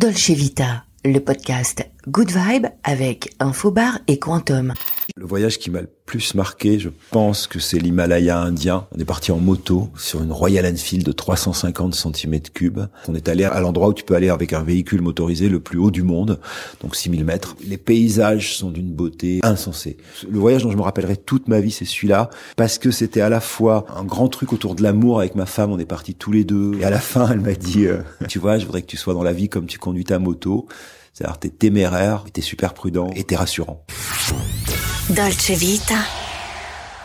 Dolce Vita, le podcast Good Vibe avec Infobar et Quantum. Le voyage qui m'a le plus marqué, je pense que c'est l'Himalaya indien. On est parti en moto sur une Royal Enfield de 350 cm3. On est allé à l'endroit où tu peux aller avec un véhicule motorisé le plus haut du monde, donc 6000 mètres. Les paysages sont d'une beauté insensée. Le voyage dont je me rappellerai toute ma vie, c'est celui-là, parce que c'était à la fois un grand truc autour de l'amour avec ma femme, on est partis tous les deux. Et à la fin, elle m'a dit, euh, tu vois, je voudrais que tu sois dans la vie comme tu conduis ta moto. C'est-à-dire, t'es téméraire, t'es super prudent et t'es rassurant. Dolce Vita,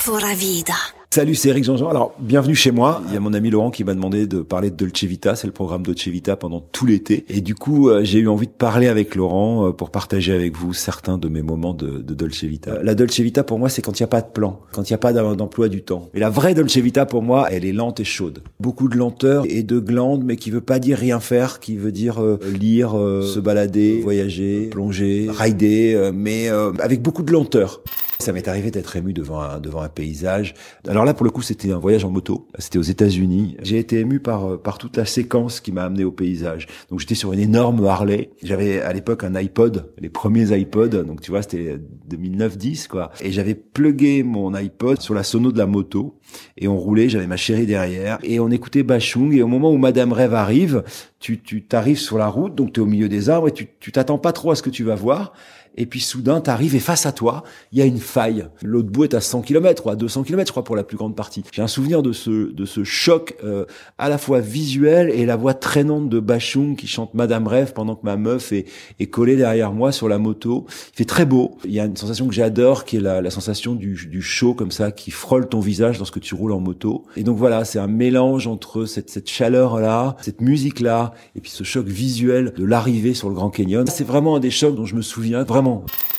pura vida. Salut, c'est Eric Jean-Jean. Alors, bienvenue chez moi. Il y a mon ami Laurent qui m'a demandé de parler de Dolce Vita. C'est le programme Dolce Vita pendant tout l'été. Et du coup, euh, j'ai eu envie de parler avec Laurent euh, pour partager avec vous certains de mes moments de, de Dolce Vita. La Dolce Vita, pour moi, c'est quand il n'y a pas de plan, quand il n'y a pas d'emploi du temps. Et la vraie Dolce Vita, pour moi, elle est lente et chaude. Beaucoup de lenteur et de glande, mais qui veut pas dire rien faire, qui veut dire euh, lire, se balader, voyager, plonger, rider, mais avec beaucoup de lenteur. Ça m'est arrivé d'être ému devant un, devant un paysage. Alors là, pour le coup, c'était un voyage en moto. C'était aux États-Unis. J'ai été ému par, euh, par toute la séquence qui m'a amené au paysage. Donc j'étais sur une énorme Harley. J'avais à l'époque un iPod, les premiers iPods. Donc tu vois, c'était 2009-10 quoi. Et j'avais plugué mon iPod sur la sono de la moto et on roulait. J'avais ma chérie derrière et on écoutait Bachung. Et au moment où Madame Rêve arrive, tu tu t'arrives sur la route, donc tu es au milieu des arbres et tu tu t'attends pas trop à ce que tu vas voir et puis soudain t'arrives et face à toi il y a une faille. L'autre bout est à 100 km ou à 200 km je crois pour la plus grande partie. J'ai un souvenir de ce de ce choc euh, à la fois visuel et la voix traînante de Bachung qui chante Madame Rêve pendant que ma meuf est, est collée derrière moi sur la moto. Il fait très beau. Il y a une sensation que j'adore qui est la, la sensation du, du chaud comme ça qui frôle ton visage lorsque tu roules en moto. Et donc voilà, c'est un mélange entre cette, cette chaleur là, cette musique là et puis ce choc visuel de l'arrivée sur le Grand Canyon. C'est vraiment un des chocs dont je me souviens vraiment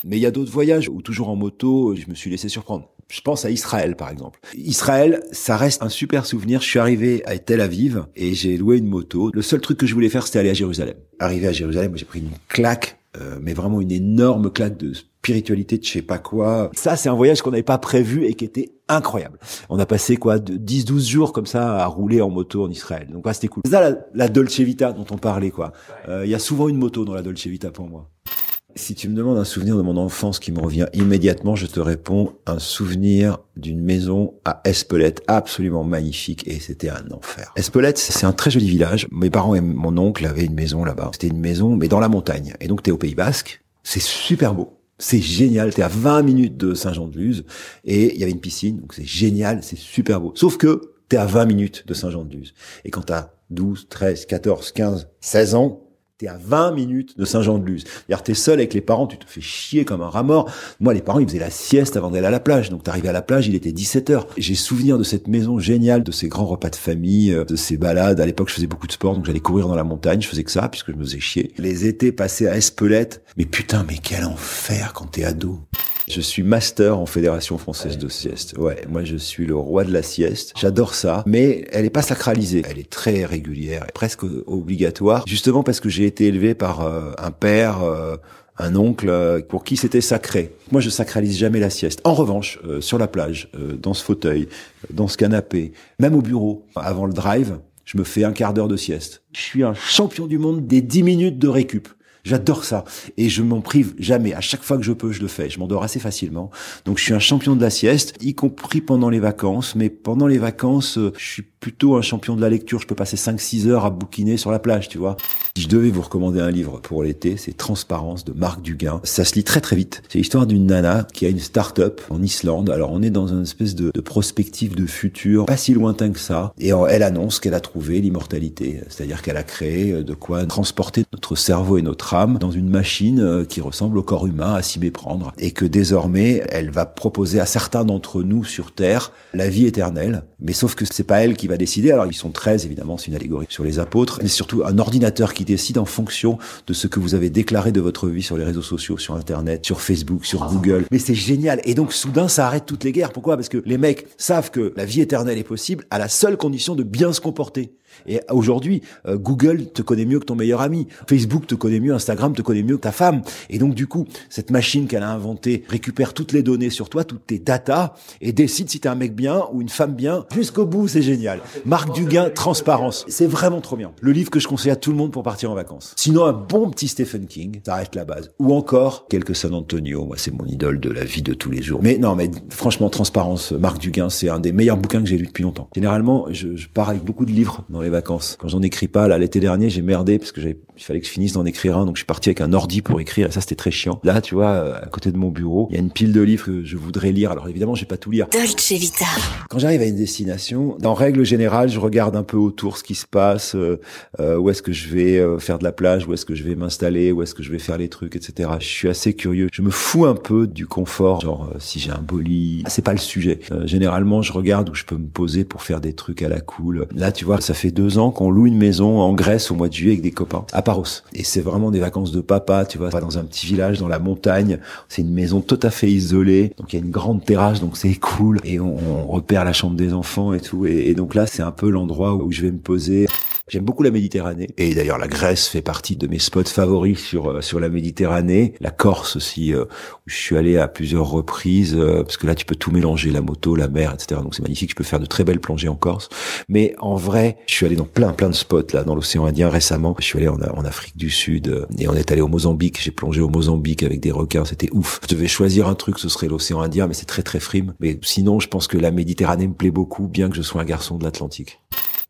mais il y a d'autres voyages où toujours en moto, je me suis laissé surprendre. Je pense à Israël, par exemple. Israël, ça reste un super souvenir. Je suis arrivé à Tel Aviv et j'ai loué une moto. Le seul truc que je voulais faire, c'était aller à Jérusalem. Arrivé à Jérusalem, j'ai pris une claque, euh, mais vraiment une énorme claque de spiritualité de je sais pas quoi. Ça, c'est un voyage qu'on n'avait pas prévu et qui était incroyable. On a passé quoi de 10-12 jours comme ça à rouler en moto en Israël. Donc ouais, c'était cool. Ça la, la, Dolce Vita dont on parlait quoi. Euh, il y a souvent une moto dans la Dolce Vita pour moi. Si tu me demandes un souvenir de mon enfance qui me revient immédiatement, je te réponds un souvenir d'une maison à Espelette absolument magnifique et c'était un enfer. Espelette, c'est un très joli village. Mes parents et mon oncle avaient une maison là-bas. C'était une maison mais dans la montagne. Et donc t'es au Pays Basque. C'est super beau. C'est génial, t'es à 20 minutes de Saint-Jean-de-Luz et il y avait une piscine, donc c'est génial, c'est super beau. Sauf que t'es à 20 minutes de Saint-Jean-de-Luz. Et quand t'as 12, 13, 14, 15, 16 ans, T'es à 20 minutes de Saint-Jean-de-Luz. C'est-à-dire, t'es seul avec les parents, tu te fais chier comme un rat mort. Moi, les parents, ils faisaient la sieste avant d'aller à la plage. Donc, t'arrivais à la plage, il était 17 heures. J'ai souvenir de cette maison géniale, de ces grands repas de famille, euh, de ces balades. À l'époque, je faisais beaucoup de sport, donc j'allais courir dans la montagne. Je faisais que ça, puisque je me faisais chier. Les étés passés à Espelette. Mais putain, mais quel enfer quand t'es ado. Je suis master en Fédération française de sieste. Ouais, moi je suis le roi de la sieste. J'adore ça, mais elle est pas sacralisée. Elle est très régulière, presque obligatoire, justement parce que j'ai été élevé par euh, un père. Euh, un oncle euh, pour qui c'était sacré. Moi, je sacralise jamais la sieste. En revanche, sur la plage, dans ce fauteuil, dans ce canapé, même au bureau, avant le drive, je me fais un quart d'heure de sieste. Je suis un champion du monde des 10 minutes de récup. J'adore ça. Et je m'en prive jamais. À chaque fois que je peux, je le fais. Je m'endors assez facilement. Donc je suis un champion de la sieste, y compris pendant les vacances. Mais pendant les vacances, euh, je suis plutôt un champion de la lecture. Je peux passer 5-6 heures à bouquiner sur la plage, tu vois. Si je devais vous recommander un livre pour l'été, c'est Transparence de Marc Duguin. Ça se lit très très vite. C'est l'histoire d'une nana qui a une start-up en Islande. Alors on est dans une espèce de, de prospective de futur, pas si lointain que ça. Et elle annonce qu'elle a trouvé l'immortalité. C'est-à-dire qu'elle a créé euh, de quoi transporter notre cerveau et notre âme dans une machine euh, qui ressemble au corps humain à s'y méprendre. Et que désormais, elle va proposer à certains d'entre nous sur Terre la vie éternelle. Mais sauf que c'est pas elle qui va décider. Alors ils sont 13 évidemment, c'est une allégorie sur les apôtres, mais surtout un ordinateur qui décide en fonction de ce que vous avez déclaré de votre vie sur les réseaux sociaux, sur internet, sur Facebook, sur Google. Mais c'est génial. Et donc soudain ça arrête toutes les guerres. Pourquoi? Parce que les mecs savent que la vie éternelle est possible à la seule condition de bien se comporter. Et aujourd'hui, euh, Google te connaît mieux que ton meilleur ami. Facebook te connaît mieux, Instagram te connaît mieux que ta femme. Et donc du coup, cette machine qu'elle a inventée récupère toutes les données sur toi, toutes tes datas, et décide si t'es un mec bien ou une femme bien. Jusqu'au bout, c'est génial. Marc Duguin, Transparence. C'est vraiment trop bien. Le livre que je conseille à tout le monde pour partir en vacances. Sinon, un bon petit Stephen King, ça reste la base. Ou encore, quelques San Antonio. Moi, c'est mon idole de la vie de tous les jours. Mais non, mais franchement, Transparence, Marc Duguin, c'est un des meilleurs bouquins que j'ai lu depuis longtemps. Généralement, je, je pars avec beaucoup de livres dans les vacances. Quand j'en écris pas, là, l'été dernier, j'ai merdé parce que j'avais, il fallait que je finisse d'en écrire un, donc je suis parti avec un ordi pour écrire, et ça, c'était très chiant. Là, tu vois, euh, à côté de mon bureau, il y a une pile de livres que je voudrais lire. Alors évidemment, je vais pas tout lire. Dolce Vita. Quand j'arrive à une destination, en règle générale, je regarde un peu autour ce qui se passe, euh, euh, où est-ce que je vais euh, faire de la plage, où est-ce que je vais m'installer, où est-ce que je vais faire les trucs, etc. Je suis assez curieux. Je me fous un peu du confort, genre euh, si j'ai un beau lit, c'est pas le sujet. Généralement, je regarde où je peux me poser pour faire des trucs à la cool. Là, tu vois, ça fait deux ans qu'on loue une maison en Grèce au mois de juillet avec des copains à Paros. Et c'est vraiment des vacances de papa, tu vois, dans un petit village dans la montagne. C'est une maison tout à fait isolée, donc il y a une grande terrasse, donc c'est cool. Et on, on repère la chambre des enfants et tout. Et donc là, c'est un peu l'endroit où je vais me poser. J'aime beaucoup la Méditerranée et d'ailleurs la Grèce fait partie de mes spots favoris sur euh, sur la Méditerranée, la Corse aussi euh, où je suis allé à plusieurs reprises euh, parce que là tu peux tout mélanger la moto, la mer, etc. Donc c'est magnifique, je peux faire de très belles plongées en Corse. Mais en vrai, je suis allé dans plein plein de spots là dans l'océan Indien récemment. Je suis allé en, en Afrique du Sud euh, et on est allé au Mozambique. J'ai plongé au Mozambique avec des requins, c'était ouf. Je devais choisir un truc, ce serait l'océan Indien, mais c'est très très frime. Mais sinon, je pense que la Méditerranée me plaît beaucoup, bien que je sois un garçon de l'Atlantique.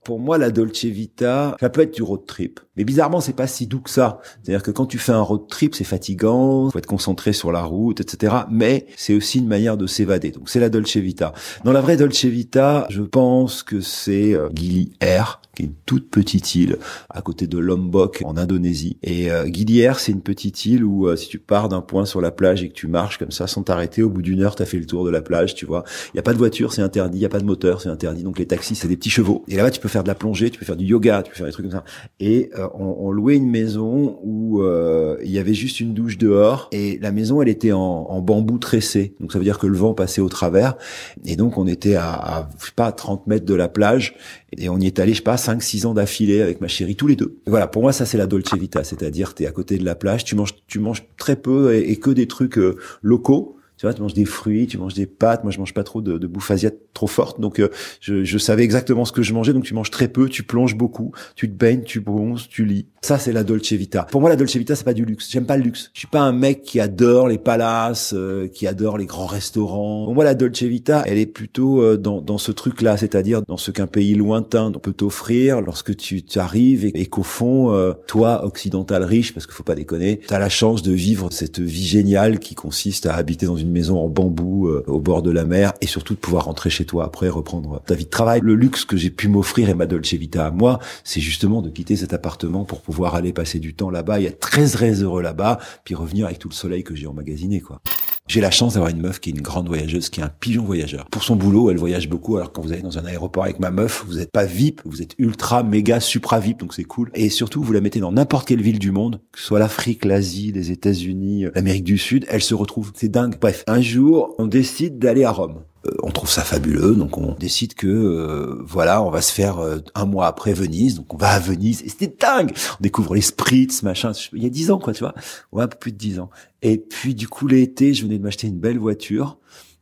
Pour moi, la Dolce Vita, ça peut être du road trip. Mais bizarrement, c'est pas si doux que ça. C'est-à-dire que quand tu fais un road trip, c'est fatigant, faut être concentré sur la route, etc. Mais c'est aussi une manière de s'évader. Donc c'est la Dolce Vita. Dans la vraie Dolce Vita, je pense que c'est euh, Gili Air, qui est une toute petite île à côté de Lombok en Indonésie. Et euh, Gili Air, c'est une petite île où euh, si tu pars d'un point sur la plage et que tu marches comme ça sans t'arrêter, au bout d'une heure, t'as fait le tour de la plage, tu vois. Il y a pas de voiture, c'est interdit. Il y a pas de moteur, c'est interdit. Donc les taxis, c'est des petits chevaux. Et là-bas, tu peux faire de la plongée, tu peux faire du yoga, tu peux faire des trucs comme ça. Et euh, on, louait une maison où euh, il y avait juste une douche dehors et la maison, elle était en, bambou tressé. Donc ça veut dire que le vent passait au travers. Et donc on était à, à je sais pas, 30 mètres de la plage et on y est allé, je sais pas, 5 6 ans d'affilée avec ma chérie tous les deux. Voilà, pour moi ça c'est la dolce vita, c'est-à-dire tu à côté de la plage, tu manges tu manges très peu et, et que des trucs euh, locaux. Tu vois, tu manges des fruits, tu manges des pâtes. Moi, je mange pas trop de, de bouffe trop forte, donc euh, je, je savais exactement ce que je mangeais. Donc, tu manges très peu, tu plonges beaucoup, tu te baignes, tu bronzes, tu lis. Ça, c'est la Dolce Vita. Pour moi, la Dolce Vita, c'est pas du luxe. J'aime pas le luxe. Je suis pas un mec qui adore les palaces, euh, qui adore les grands restaurants. Pour moi, la Dolce Vita, elle est plutôt euh, dans, dans ce truc-là, c'est-à-dire dans ce qu'un pays lointain peut t'offrir lorsque tu, arrives et, et qu'au fond, euh, toi, occidental riche, parce qu'il faut pas déconner, t'as la chance de vivre cette vie géniale qui consiste à habiter dans une maison en bambou euh, au bord de la mer et surtout de pouvoir rentrer chez toi après reprendre ta vie de travail. Le luxe que j'ai pu m'offrir et ma Dolce Vita à moi, c'est justement de quitter cet appartement pour pouvoir aller passer du temps là-bas et être très très heureux là-bas, puis revenir avec tout le soleil que j'ai emmagasiné, quoi. J'ai la chance d'avoir une meuf qui est une grande voyageuse, qui est un pigeon voyageur. Pour son boulot, elle voyage beaucoup, alors quand vous allez dans un aéroport avec ma meuf, vous n'êtes pas VIP, vous êtes ultra, méga, supra VIP, donc c'est cool. Et surtout, vous la mettez dans n'importe quelle ville du monde, que ce soit l'Afrique, l'Asie, les États-Unis, l'Amérique du Sud, elle se retrouve. C'est dingue. Bref, un jour, on décide d'aller à Rome on trouve ça fabuleux, donc on décide que euh, voilà, on va se faire euh, un mois après Venise, donc on va à Venise, et c'était dingue. On découvre les spritz, machin. Il y a dix ans, quoi, tu vois, ouais, un peu plus de dix ans. Et puis du coup l'été, je venais de m'acheter une belle voiture.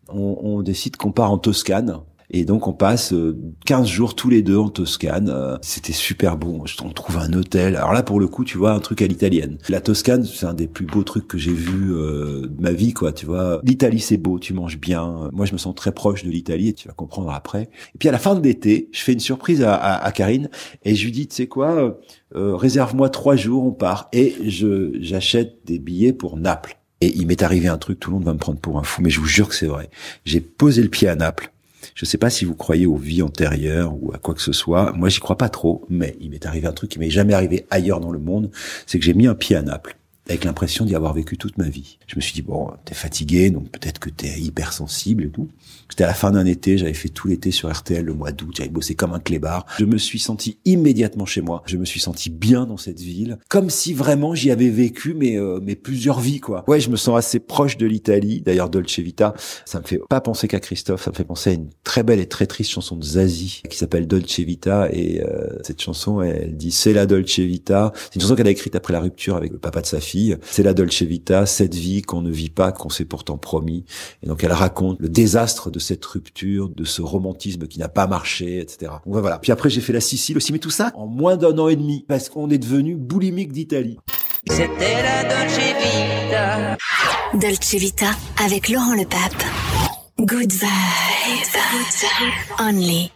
On, on décide qu'on part en Toscane. Et donc on passe euh, 15 jours tous les deux en Toscane. Euh, C'était super bon. On trouve un hôtel. Alors là pour le coup, tu vois un truc à l'italienne. La Toscane, c'est un des plus beaux trucs que j'ai vu euh, de ma vie, quoi. Tu vois, l'Italie c'est beau, tu manges bien. Moi je me sens très proche de l'Italie et tu vas comprendre après. Et puis à la fin de l'été, je fais une surprise à, à, à Karine et je lui dis, tu sais quoi, euh, réserve-moi trois jours, on part. Et je j'achète des billets pour Naples. Et il m'est arrivé un truc, tout le monde va me prendre pour un fou, mais je vous jure que c'est vrai. J'ai posé le pied à Naples. Je sais pas si vous croyez aux vies antérieures ou à quoi que ce soit. Moi, j'y crois pas trop, mais il m'est arrivé un truc qui m'est jamais arrivé ailleurs dans le monde. C'est que j'ai mis un pied à Naples avec l'impression d'y avoir vécu toute ma vie. Je me suis dit, bon, t'es fatigué, donc peut-être que t'es hypersensible et tout. C'était à la fin d'un été, j'avais fait tout l'été sur RTL le mois d'août, j'avais bossé comme un clébard. Je me suis senti immédiatement chez moi. Je me suis senti bien dans cette ville, comme si vraiment j'y avais vécu mais euh, mais plusieurs vies quoi. Ouais, je me sens assez proche de l'Italie. D'ailleurs, Dolce Vita, ça me fait pas penser qu'à Christophe, ça me fait penser à une très belle et très triste chanson de Zazie qui s'appelle Dolce Vita et euh, cette chanson, elle dit c'est la Dolce Vita. C'est une chanson qu'elle a écrite après la rupture avec le papa de sa fille fille. C'est la Dolce Vita, cette vie qu'on ne vit pas, qu'on s'est pourtant promis. Et donc elle raconte le désastre de cette rupture, de ce romantisme qui n'a pas marché, etc. Donc voilà. Puis après j'ai fait la Sicile aussi, mais tout ça en moins d'un an et demi, parce qu'on est devenu boulimique d'Italie. C'était la Dolce Vita. Dolce Vita avec Laurent Le Pape. Good vibes. Only